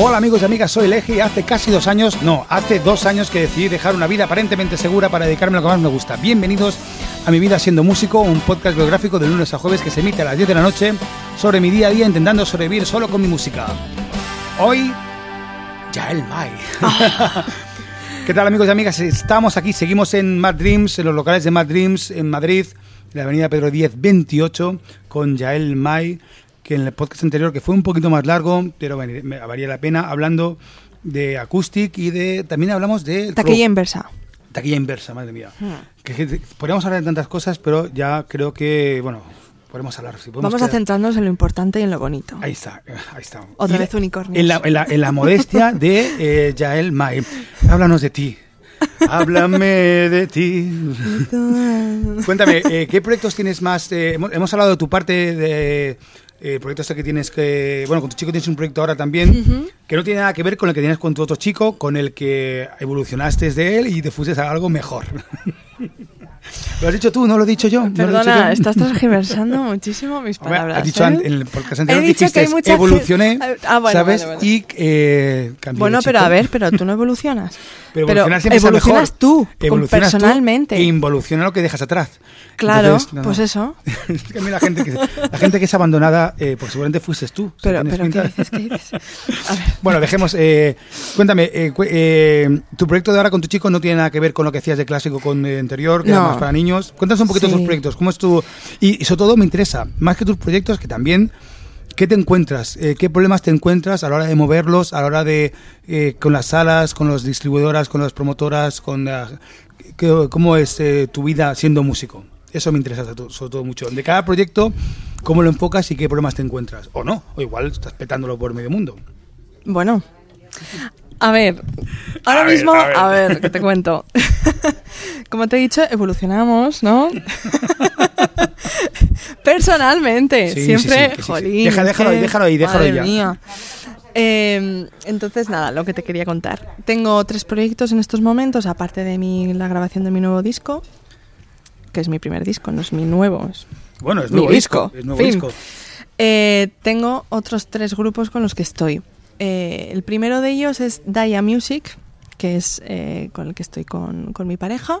Hola amigos y amigas, soy Leji y hace casi dos años, no, hace dos años que decidí dejar una vida aparentemente segura para dedicarme a lo que más me gusta. Bienvenidos a Mi Vida Siendo Músico, un podcast biográfico de lunes a jueves que se emite a las 10 de la noche sobre mi día a día intentando sobrevivir solo con mi música. Hoy, Yael Mai. ¿Qué tal amigos y amigas? Estamos aquí, seguimos en Mad Dreams, en los locales de Mad Dreams en Madrid, en la avenida Pedro 10 28, con Yael Mai que en el podcast anterior, que fue un poquito más largo, pero bueno, me valía la pena, hablando de acoustic y de. También hablamos de. Taquilla inversa. Taquilla inversa, madre mía. Que, que- podríamos hablar de tantas cosas, pero ya creo que, bueno, podemos hablar. si podemos Vamos a centrarnos en lo importante y en lo bonito. Ahí está, ahí está. Otra Y vez unicornios. En la, en la- en la modestia de eh, Yael Mai. Háblanos de ti. Háblame de ti. Cuéntame, eh, ¿qué proyectos tienes más? eh, hemos, hemos hablado de tu parte de eh, proyectos que tienes que... Bueno, con tu chico tienes un proyecto ahora también que no tiene nada que ver con el que tienes con tu otro chico, con el que evolucionaste de él y te fuiste a algo mejor. ¿Lo has dicho tú? ¿No lo he dicho yo? ¿No lo he dicho Perdona, yo? estás transgiversando muchísimo mis palabras. has dicho ¿eh? an- en el podcast anterior He dicho que hay mucha evolucioné, gente- Ah, bueno, ¿sabes? vale, vale. Y eh, cambié Bueno, de pero a ver, pero tú no evolucionas. Pero a evolucionas tú, Evolucionas tú personalmente. e involuciona lo que dejas atrás. Claro, Entonces, no, no. pues eso. la gente que, la gente que es abandonada, eh, pues seguramente fuiste tú. Pero, pero ¿qué dices? ¿Qué dices? A ver. Bueno, dejemos. eh, cuéntame, eh, cu- eh, tu proyecto de ahora con tu chico no tiene nada que ver con lo que hacías de clásico con el anterior, que No. Para niños. Cuéntanos un poquito Sí. tus proyectos, cómo es tu. Y, y sobre todo me interesa, más que tus proyectos, que también. ¿Qué te encuentras? Eh, ¿Qué problemas te encuentras a la hora de moverlos, a la hora de. eh, con las salas, con las distribuidoras, con las promotoras, con. la- ¿Cómo es eh, tu vida siendo músico? Eso me interesa sobre todo mucho. De cada proyecto, ¿cómo lo enfocas y qué problemas te encuentras? O no, o igual estás petándolo por medio mundo. Bueno, a ver, ahora A ver, mismo, a ver. a ver, que te cuento. Como te he dicho, evolucionamos, ¿no? Personalmente, Sí, siempre, sí, sí, que sí, sí. jolín, Deja- déjalo ahí, que- déjalo ahí, déjalo ahí madre ya. mía. Eh, entonces, nada, lo que te quería contar. Tengo tres proyectos en estos momentos, aparte de mi, la grabación de mi nuevo disco, que es mi primer disco, no es mi nuevo, es Bueno, es Mi nuevo disco. disco, Es nuevo fin. disco. Eh, tengo otros tres grupos con los que estoy. Eh, el primero de ellos es Daya Music, que es eh, con el que estoy con, con mi pareja,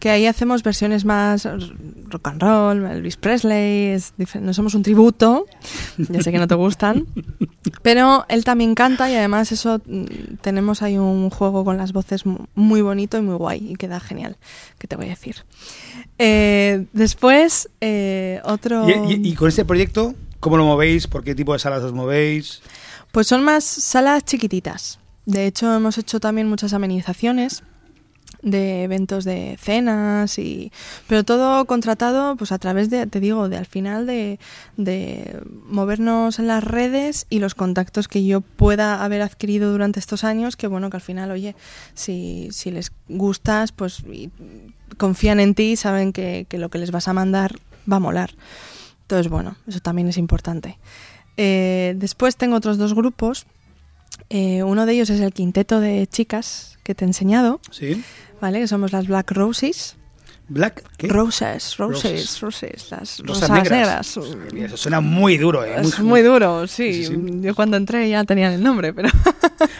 que ahí hacemos versiones más rock and roll, Elvis Presley, es no somos un tributo, ya sé que no te gustan, pero él también canta y además eso mm, tenemos ahí un juego con las voces mu- muy bonito y muy guay y queda genial, ¿qué te voy a decir? Eh, después, eh, otro... Y, y- y con este proyecto, ¿cómo lo movéis? ¿Por qué tipo de salas os movéis? Pues son más salas chiquititas. De hecho, hemos hecho también muchas amenizaciones de eventos de cenas y pero todo contratado pues a través de te digo de al final de, de movernos en las redes y los contactos que yo pueda haber adquirido durante estos años que bueno que al final oye si, si les gustas pues confían en ti saben que, que lo que les vas a mandar va a molar entonces bueno eso también es importante eh, después tengo otros dos grupos. Eh, uno de ellos es el quinteto de chicas que te he enseñado, ¿Sí? ¿vale? Que somos las Black Roses. ¿Black? ¿Qué? Roses, Roses. roses, roses, las Rosas rosas, negras. negras. Eso suena muy duro, ¿eh? Es muy duro, sí. Sí, sí. Yo cuando entré ya tenían el nombre, pero...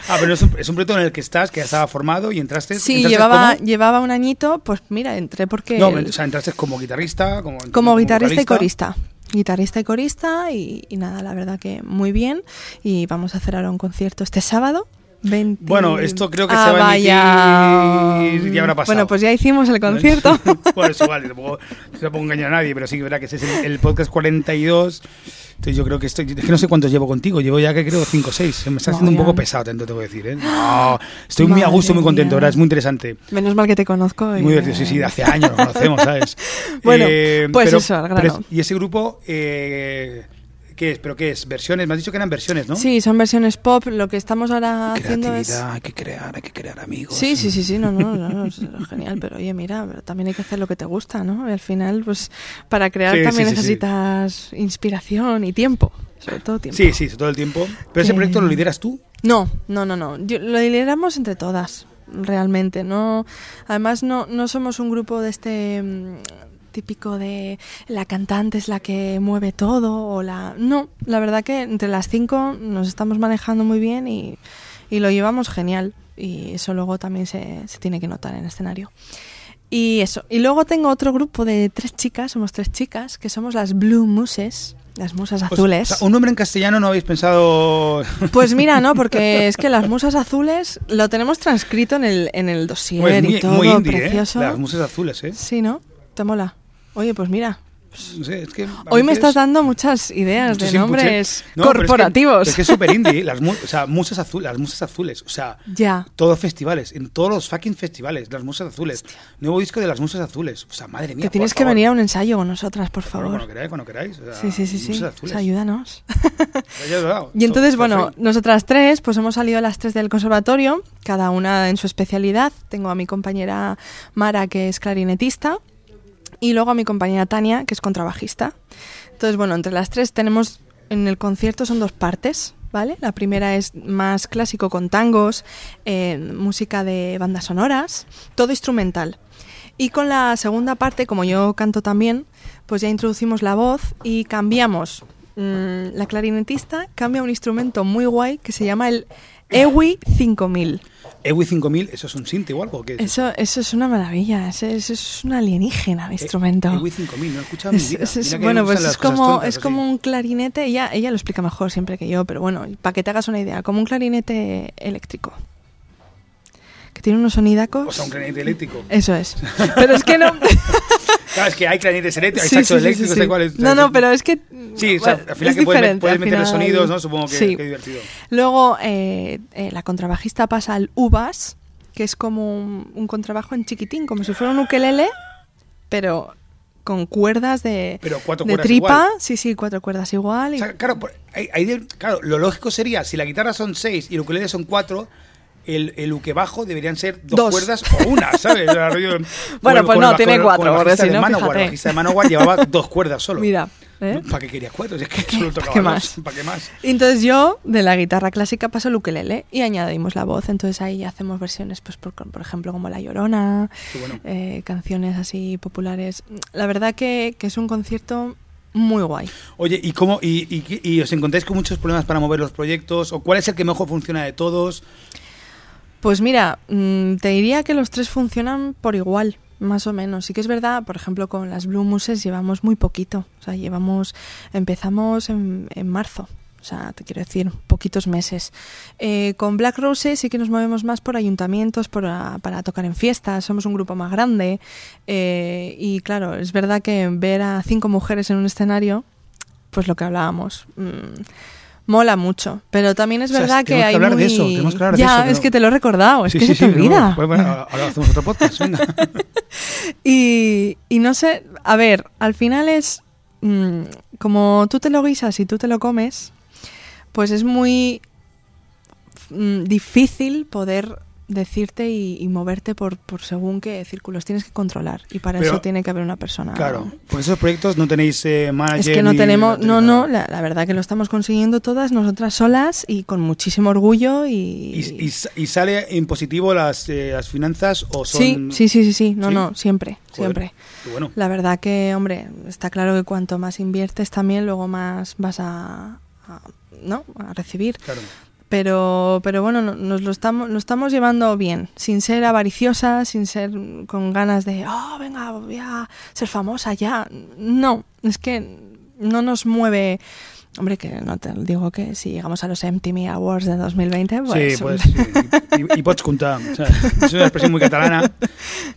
Ah, pero es un, es un proyecto en el que estás, que ya estaba formado y entraste. sí, entraste llevaba, como- llevaba un añito, pues mira, entré porque... No, el- o sea, entraste como guitarrista, como, como guitarrista y corista. Guitarrista y corista y, y nada, la verdad que muy bien. Y vamos a hacer ahora un concierto este sábado. 20... Bueno, esto creo que Ah, se va a emitir ya habrá pasado. Bueno, pues ya hicimos el concierto. bueno, eso vale, tampoco, tampoco engaño a nadie, pero sí que verdad que ese es el, el podcast 42. Entonces yo creo que estoy, es que no sé cuántos llevo contigo, llevo ya que creo 5 o 6. Se me está haciendo un poco pesado, tanto te voy a decir, ¿eh? No, estoy muy a gusto, muy contento. ¿verdad? Es muy interesante. Menos mal que te conozco. y Muy divertido, sí, sí, de hace años nos conocemos, ¿sabes? Bueno, pues eso, al grano. y ese grupo, eh, ¿qué es? ¿Pero qué es? ¿Versiones? Me has dicho que eran versiones, ¿no? Sí, son versiones pop. Lo que estamos ahora haciendo es... Creatividad, hay que crear, hay que crear amigos. Sí, sí, sí, sí, no, no, no, no, es genial, pero oye, mira, pero también hay que hacer lo que te gusta, ¿no? Y al final, pues, para crear Sí, también sí, sí, sí. necesitas inspiración y tiempo, sobre todo tiempo. Sí, sí, todo el tiempo. Pero ese proyecto lo lideras tú. No, no, no, no. Yo- lo lideramos entre todas, realmente. No, además no, no somos un grupo de este típico de la cantante es la que mueve todo o la... No, la verdad que entre las cinco nos estamos manejando muy bien y, y lo llevamos genial. Y eso luego también se, se tiene que notar en el escenario. Y eso. Y luego tengo otro grupo de tres chicas, somos tres chicas, que somos las Blue Muses. Las musas azules. O sea, un nombre en castellano no habéis pensado. Pues mira, no, porque es que las musas azules lo tenemos transcrito en el, en el dossier Pues muy, y todo, muy indie, ¿eh? precioso. Las musas azules, ¿eh? Sí, ¿no? Te mola. Oye, pues mira, No sé, es que a hoy me estás dando muchas ideas de nombres ¿eh? No, pero es que- corporativos. Es que es súper indie, las, mu- o sea, musas azules, las musas azules, o sea, Ya. todos festivales, en todos los fucking festivales, las musas azules. Nuevo disco de las musas azules, o sea, madre mía. Que tienes que favor. venir a un ensayo con nosotras, por Bueno, favor. cuando queráis, cuando queráis. o sea, Sí, sí, sí, sí. O sea, ayúdanos. Y entonces, bueno, nosotras tres, pues hemos salido las tres del conservatorio, cada una en su especialidad. Tengo a mi compañera Mara, que es clarinetista, y luego a mi compañera Tania, que es contrabajista. Entonces, bueno, entre las tres tenemos en el concierto son dos partes, ¿vale? La primera es más clásico con tangos, eh, música de bandas sonoras, todo instrumental. Y con la segunda parte, como yo canto también, pues ya introducimos la voz y cambiamos. mm, la clarinetista cambia un instrumento muy guay que se llama el EWI 5000. EWI 5000, ¿eso es un synth o algo? ¿Qué es? Eso, eso es una maravilla, eso, eso es un alienígena el instrumento. EWI 5000, no he escuchado en mi vida. es- es- bueno, pues es como, tontas es así. como un clarinete, ella, ella lo explica mejor siempre que yo, pero bueno, para que te hagas una idea, como un clarinete eléctrico. Que tiene unos sonidacos. O sea, un clarinete eléctrico. Eso es. Pero es que no. Claro, es que hay clarinetes eléctricos, hay saxos eléctricos, sí, da sí. igual, es- No, no, pero es que. Sí, o sea, al final es que puedes, puedes meter los final- sonidos, ¿no? Supongo que, Sí. que divertido. Luego, eh, eh, la contrabajista pasa al uvas, que es como un, un contrabajo en chiquitín, como si fuera un ukelele, pero con cuerdas de, Pero cuatro de cuerdas tripa. igual. Sí, sí, cuatro cuerdas igual. O y- sea, claro, por- hay- hay claro, lo lógico sería, si la guitarra son seis y el ukelele son cuatro, el, el uke bajo deberían ser dos, Dos. cuerdas o una, ¿sabes? Bueno, pues no, tiene cuatro, el porque si de no, Manowar. El de Manowar llevaba dos cuerdas solo. Mira, ¿eh? ¿Para qué querías cuatro? Si es que solo tocaba ¿Qué dos. ¿Para qué más? Y Entonces yo de la guitarra clásica paso al ukelele y añadimos la voz. Entonces ahí hacemos versiones, pues por, por ejemplo, como La Llorona, bueno. eh, canciones así populares. La verdad que, que es un concierto muy guay. Oye, ¿y cómo y, y- y os encontráis con muchos problemas para mover los proyectos? ¿O cuál es el que mejor funciona de todos? Pues mira, mm, te diría que los tres funcionan por igual, más o menos. Sí que es verdad, por ejemplo, con las Blue Muses llevamos muy poquito. O sea, llevamos, empezamos en, en marzo. O sea, te quiero decir, poquitos meses. Eh, con Black Roses sí que nos movemos más por ayuntamientos, por, ah, para tocar en fiestas, somos un grupo más grande. eh, y claro, es verdad que ver a cinco mujeres en un escenario, pues lo que hablábamos, mm, mola mucho. Pero también es O sea, verdad que que hay hablar de muy... eso, tenemos que hablar de ya, eso, es pero- que te lo he recordado, es Sí, que sí, se te sí, olvida. pues bueno, ahora hacemos otro podcast, venga. Y, y no sé, a ver, al final es mm, como tú te lo guisas y tú te lo comes, pues es muy mm, difícil poder decirte y, y moverte por, por según qué círculos tienes que controlar y para Pero- eso tiene que haber una persona. Claro, por esos proyectos no tenéis eh, manager. Es que no tenemos, no, no, la, la verdad que lo estamos consiguiendo todas nosotras solas y con muchísimo orgullo y... ¿Y, y, sa- y sale en positivo las, eh, las finanzas o son.? sí, sí, sí, sí, sí, no, ¿Sí? no, siempre, Joder, siempre. bueno. La verdad que, hombre, está claro que cuanto más inviertes también, luego más vas a, a- ¿no? a recibir. Claro. Pero, pero bueno, no- nos lo estamos, lo estamos llevando bien, sin ser avariciosa, sin ser con ganas de, oh, venga, voy a ser famosa ya. No, es que no nos mueve. Hombre, que no te digo que si llegamos a los MTV Awards de 2020, pues. sí, pues sí. Pots. O sea, es una expresión muy catalana.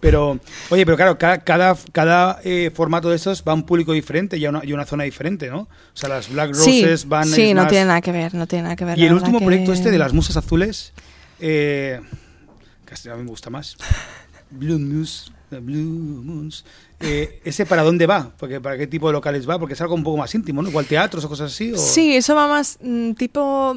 Pero, oye, pero claro, cada, cada, cada eh, formato de estos va a un público diferente y a una, y a una zona diferente, ¿no? O sea, las Black sí, Roses van. sí, no más- tiene nada que ver, no tiene nada que ver. Y el último que- proyecto este de las musas azules, eh, que a mí me gusta más. Blue Muse, the Blue Moons. Eh, ¿Ese para dónde va? Porque ¿Para qué tipo de locales va? Porque es algo un poco más íntimo, ¿no? Igual teatros o cosas así. O... Sí, eso va más mm, tipo...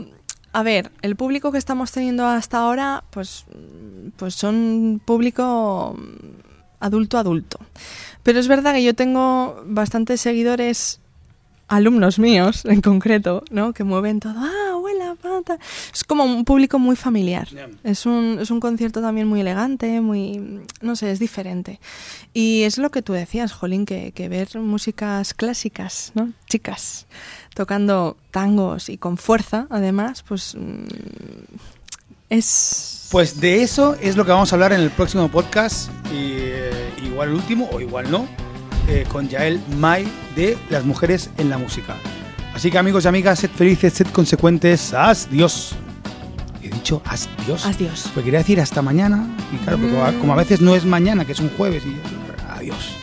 A ver, el público que estamos teniendo hasta ahora, pues, mm, pues son público mm, adulto adulto. Pero es verdad que yo tengo bastantes seguidores, alumnos míos en concreto, ¿no? Que mueven todo. Ah, pa, Es como un público muy familiar. Es, un, es un concierto también muy elegante, muy, no sé, es diferente. Y es lo que tú decías, Jolín, que, que ver músicas clásicas, ¿no? Chicas, tocando tangos y con fuerza, además, pues mm, es... Pues de eso es lo que vamos a hablar en el próximo podcast, y, eh, igual el último o igual no, eh, con Yael May de Las Mujeres en la Música. Así que amigos y amigas, sed felices, sed consecuentes, adiós. He dicho adiós. Adiós. Pues quería decir hasta mañana, y claro, Mm. como a veces no es mañana, que es un jueves, y adiós.